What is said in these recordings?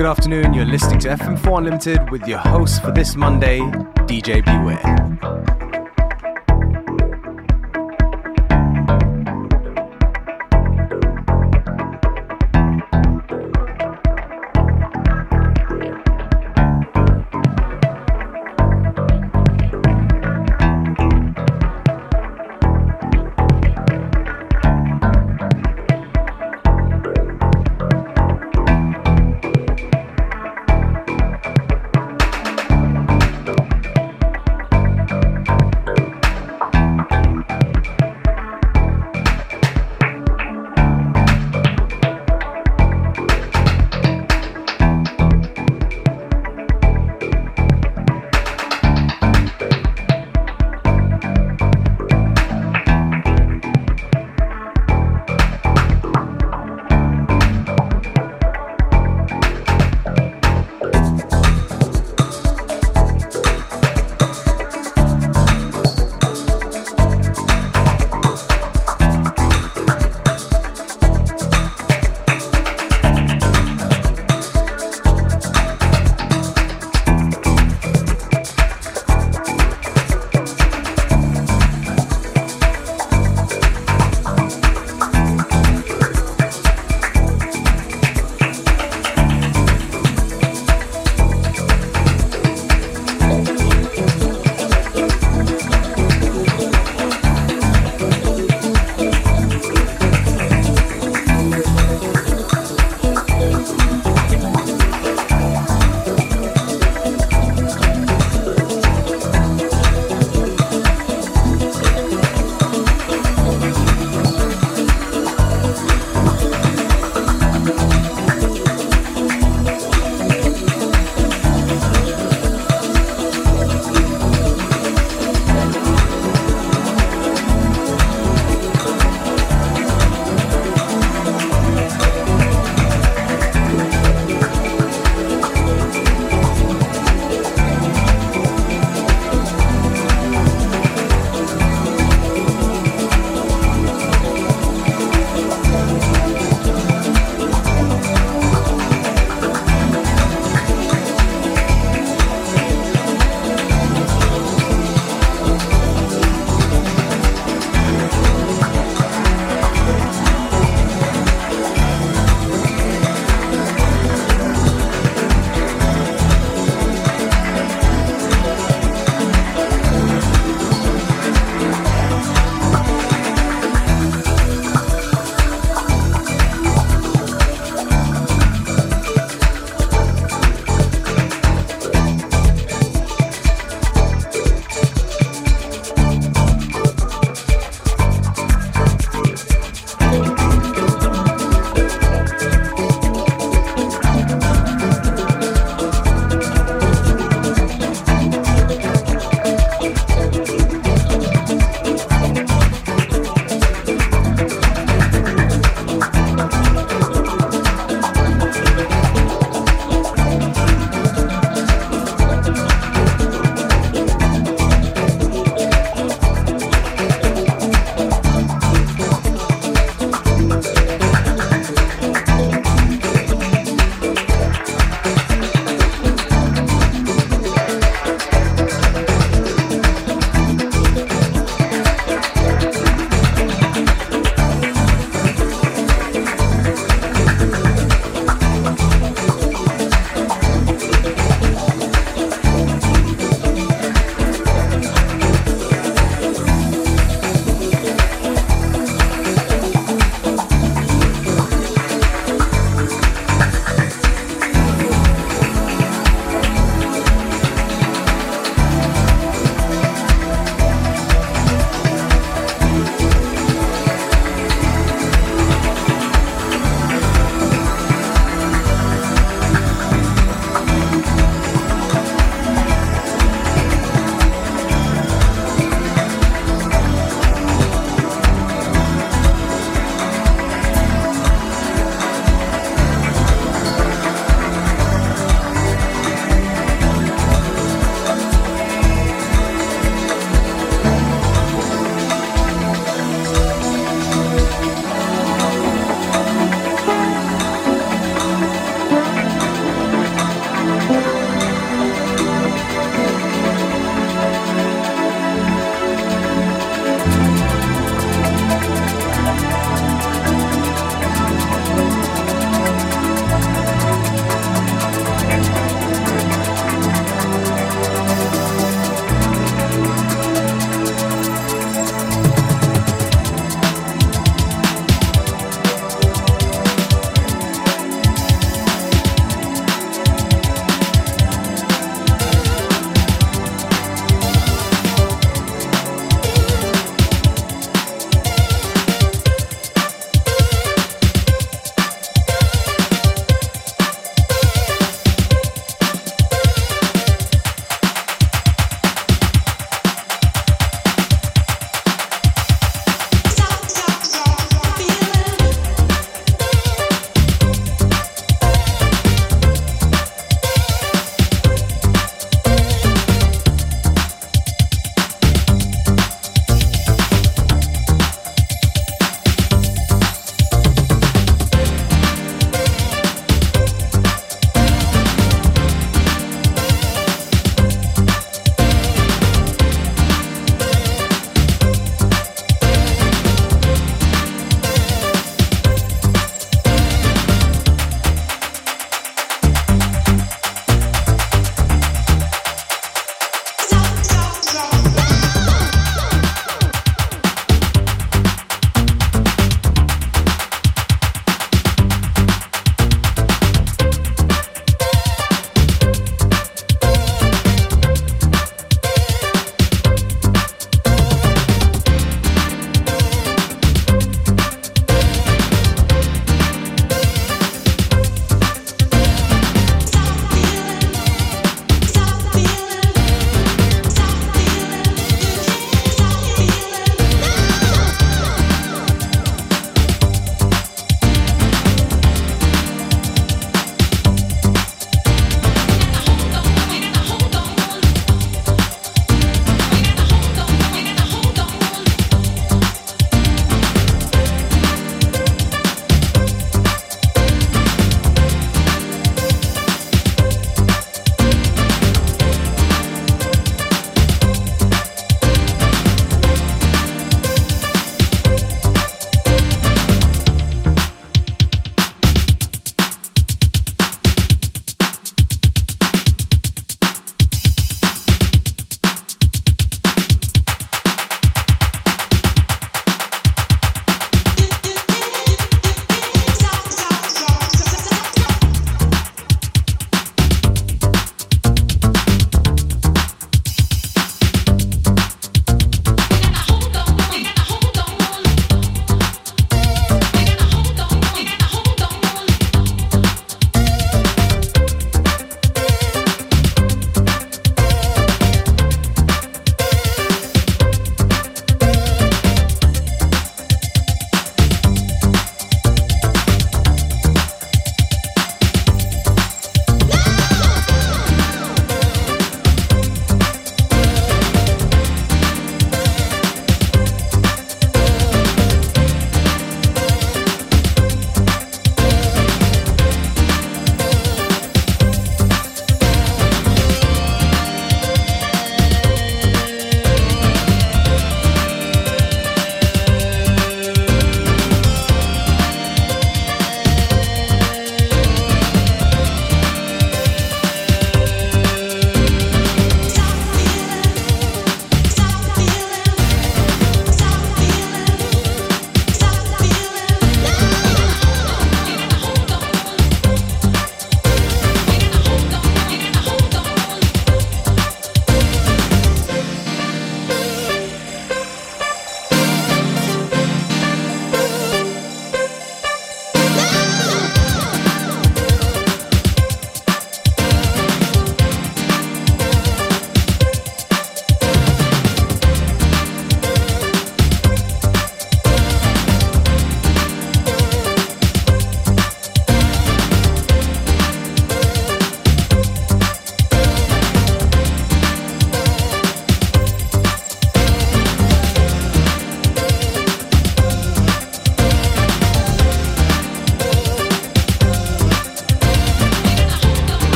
good afternoon. You're listening to FM4 Unlimited with your host for this Monday, DJ Beware.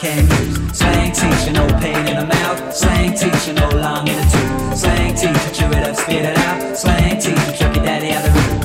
Can use. Slang teacher, no pain in the mouth. Slang teacher, no long in the tooth. Slang teacher, chew it up, spit it out. Slang teacher, chuck your daddy out the room.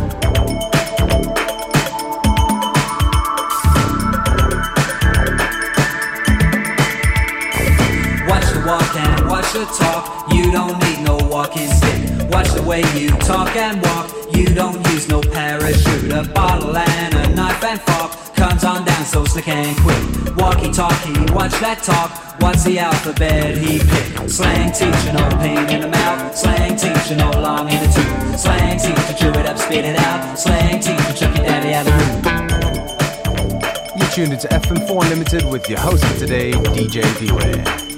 Watch the walk and watch the talk. You don't need no walking stick. Watch the way you talk and walk. You don't use no parachute. A bottle and a knife and fork comes on down so slick and quick. Walkie talkie, watch that talk. What's the alphabet he picked? Slang teacher, no pain in the mouth. Slang teacher, no long in the tooth. Slang teacher, chew it up, spit it out. Slang teacher, chuck your daddy out the room. You're tuned into FM4 Unlimited with your host today, DJ Beware.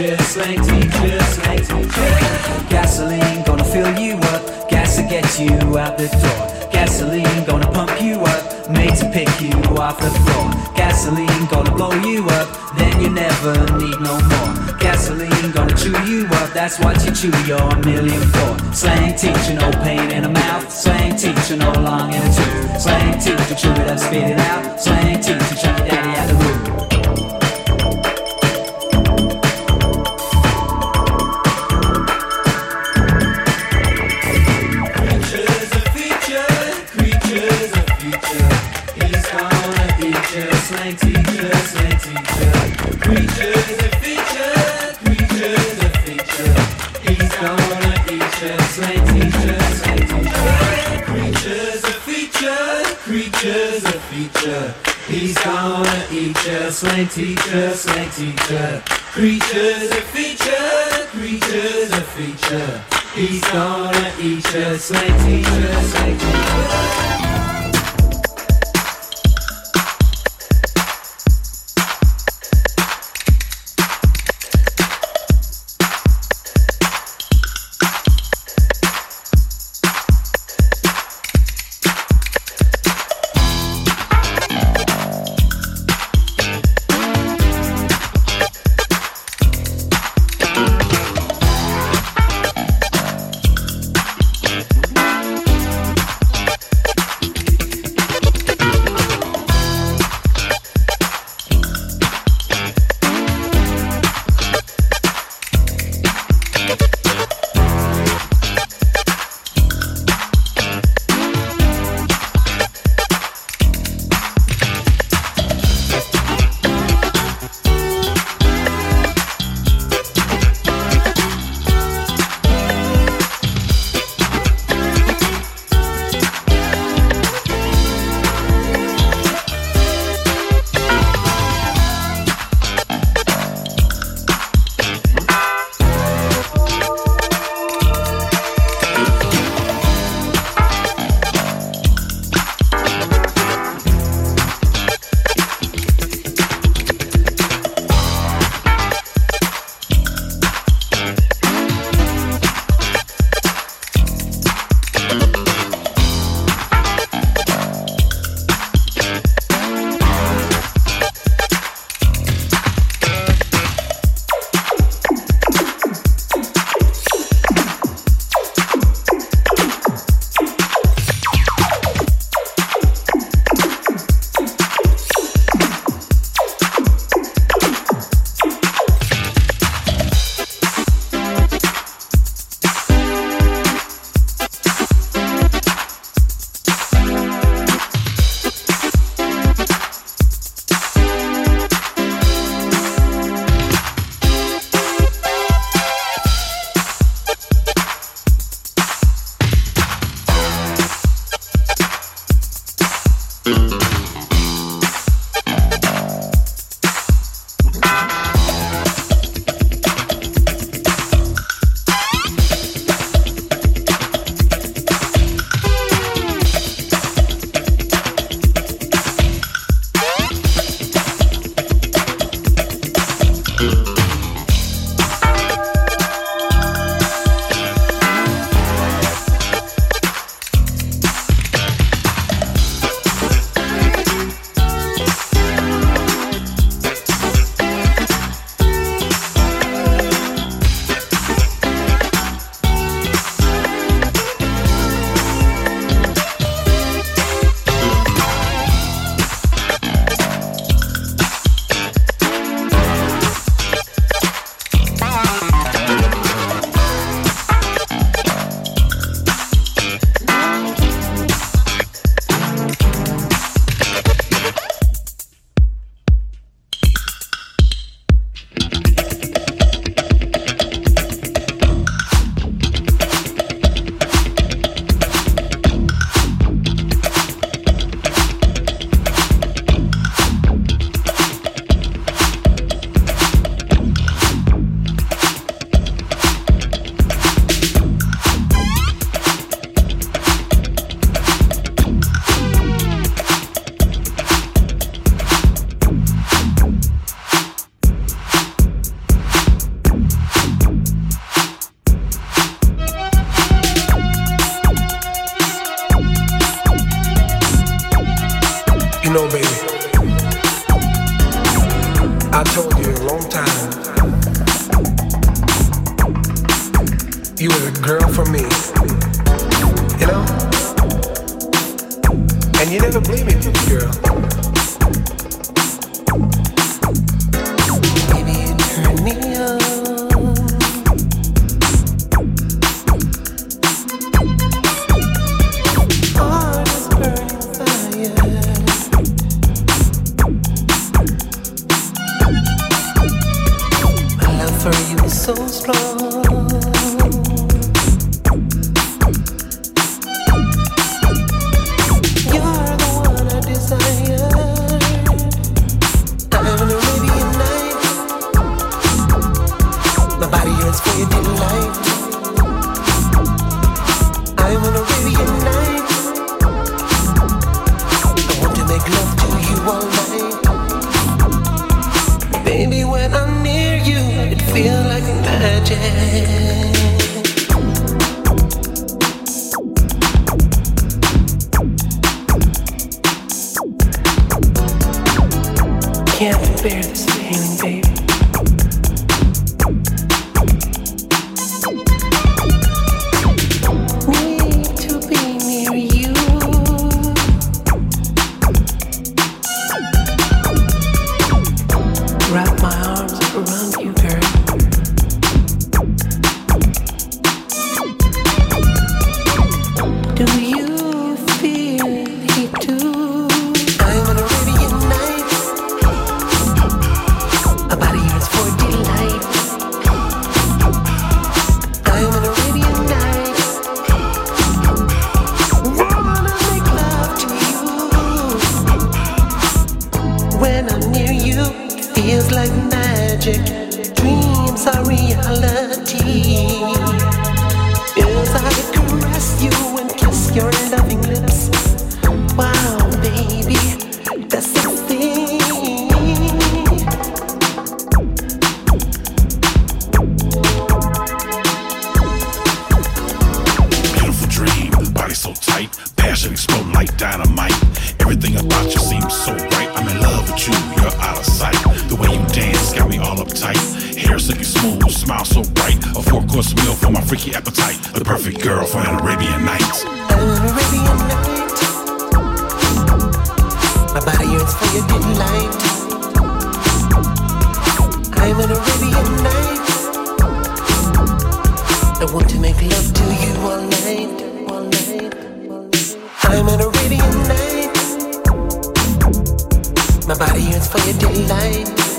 Gonna slang teacher, slang teacher. Gasoline gonna fill you up, gas to get you out the door. Gasoline gonna pump you up, made to pick you off the floor. Gasoline gonna blow you up, then you never need no more. Gasoline gonna chew you up, that's what you chew your million for. Slang teacher, no pain in the mouth. Slang teacher, no long in the tooth. Slang teacher, chew it up, spit it out. Slang teacher, chuck your daddy out the room. Creatures a feature. He's gonna eat you, slang teacher, slang teacher. Creatures a feature, creatures a feature. He's gonna eat you, slang teacher, slang teacher. smile so bright. A four course meal for my freaky appetite. The perfect girl for an Arabian night. An Arabian night. My body yearns for your delight. light. I'm an Arabian night. I want to make love to you all night. All night. I'm an Arabian night. My body yearns for your delight.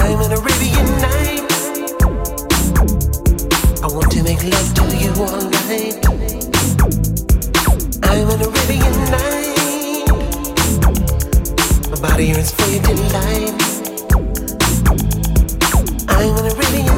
I'm Arabian night. I want to make love to you all night. I'm an Arabian night. My body yearns for your delight. I'm an Arabian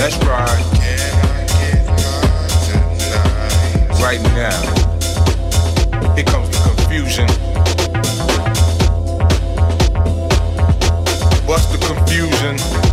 That's right. Right now, here comes the confusion. What's the confusion?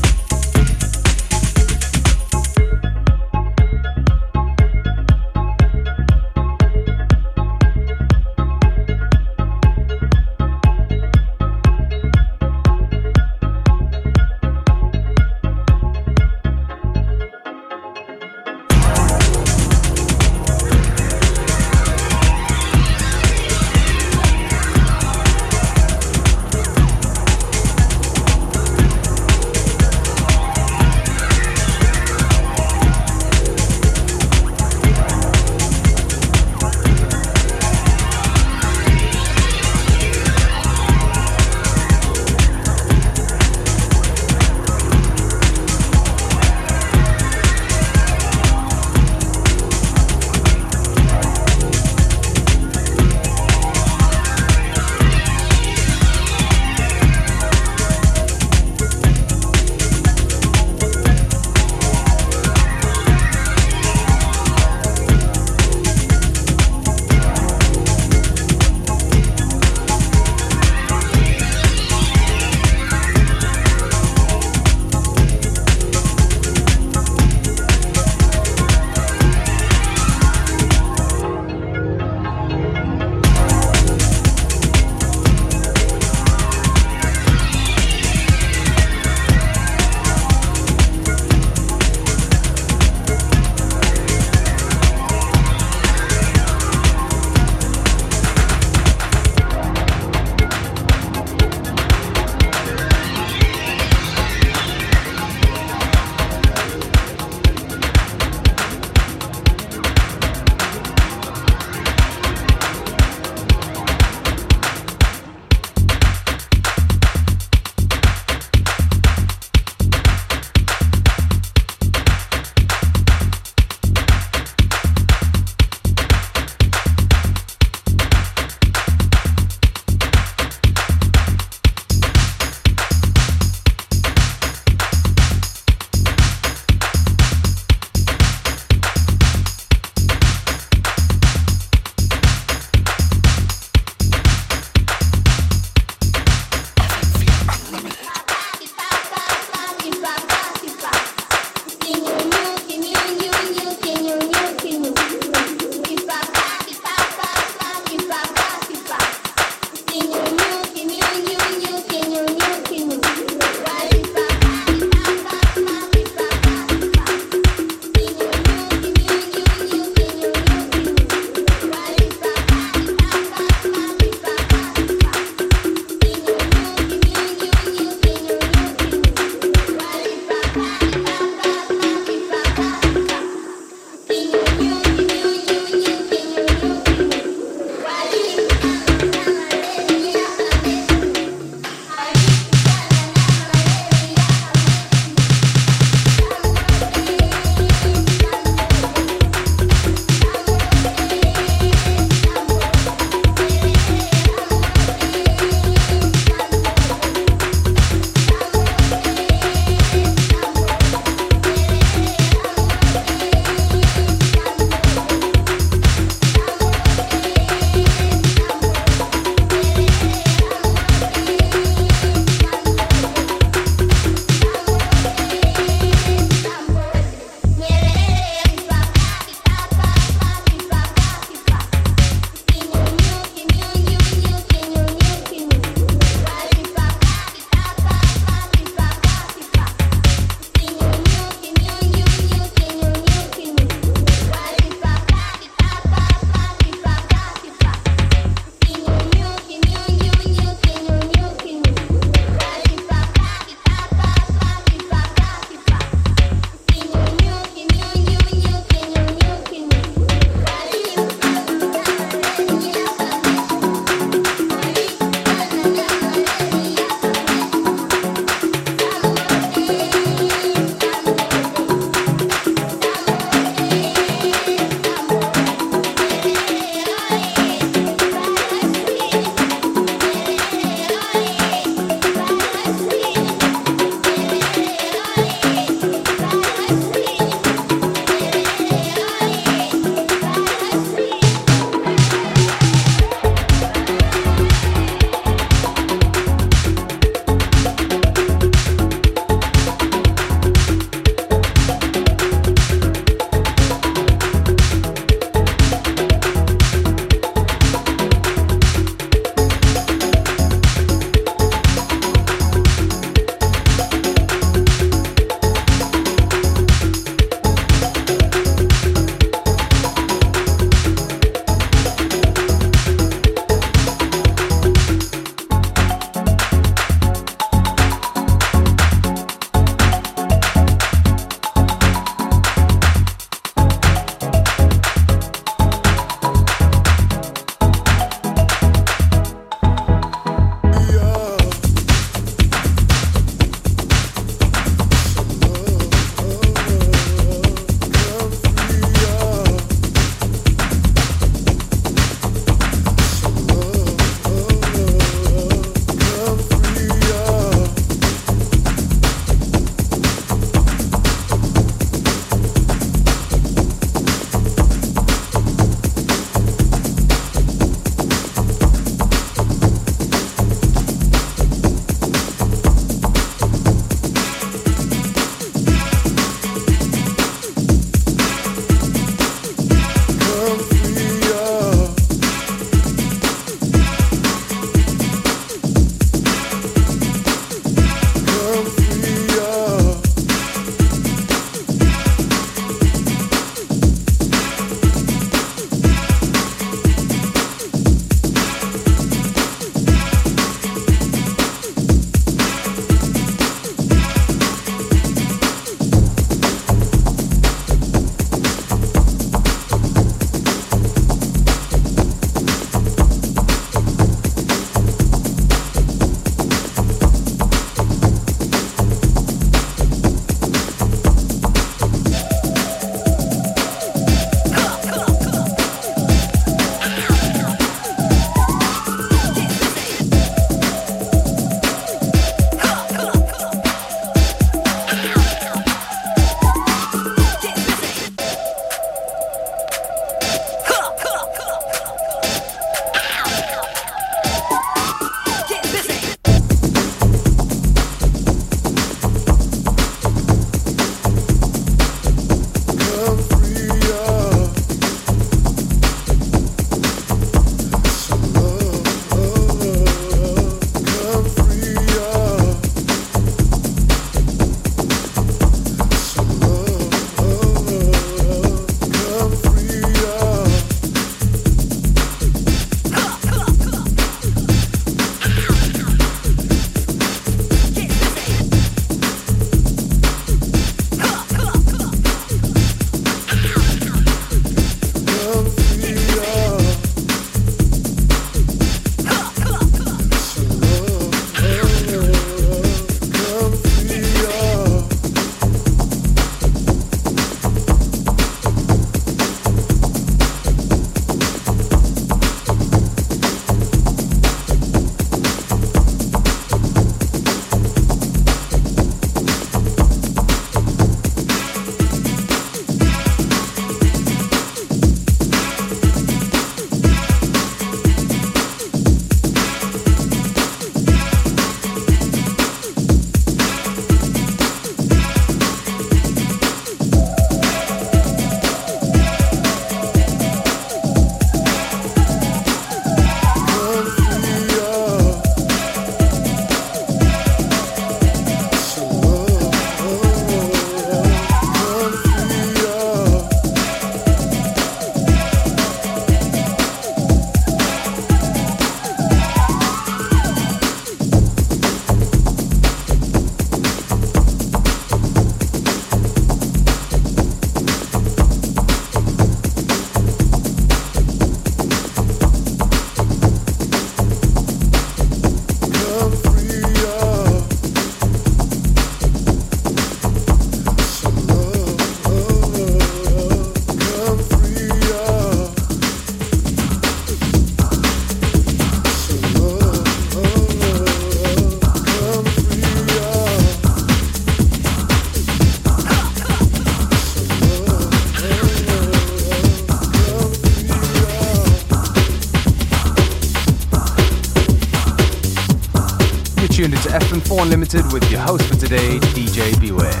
FM4 Unlimited with your host for today, DJ Beware.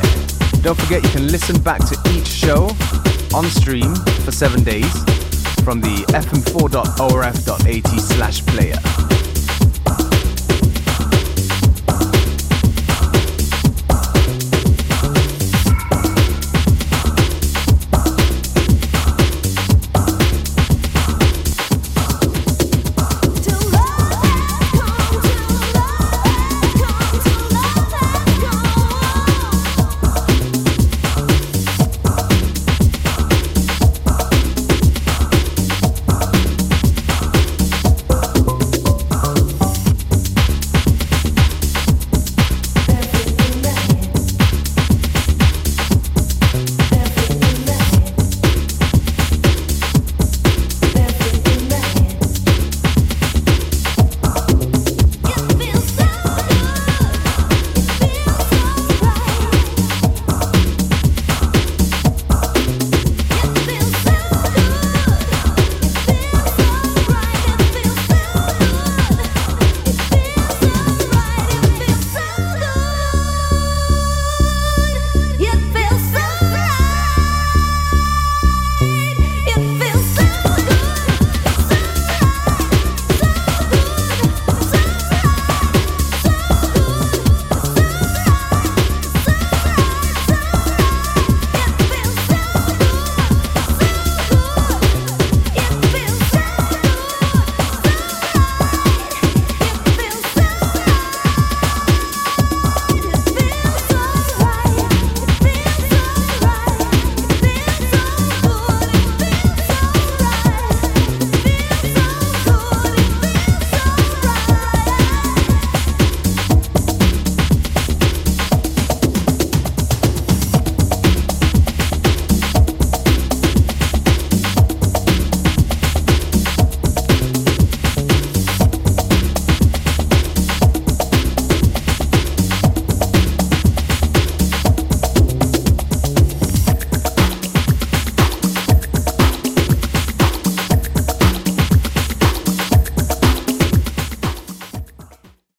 Don't forget you can listen back to each show on stream for seven days from the fm4.orf.at slash player.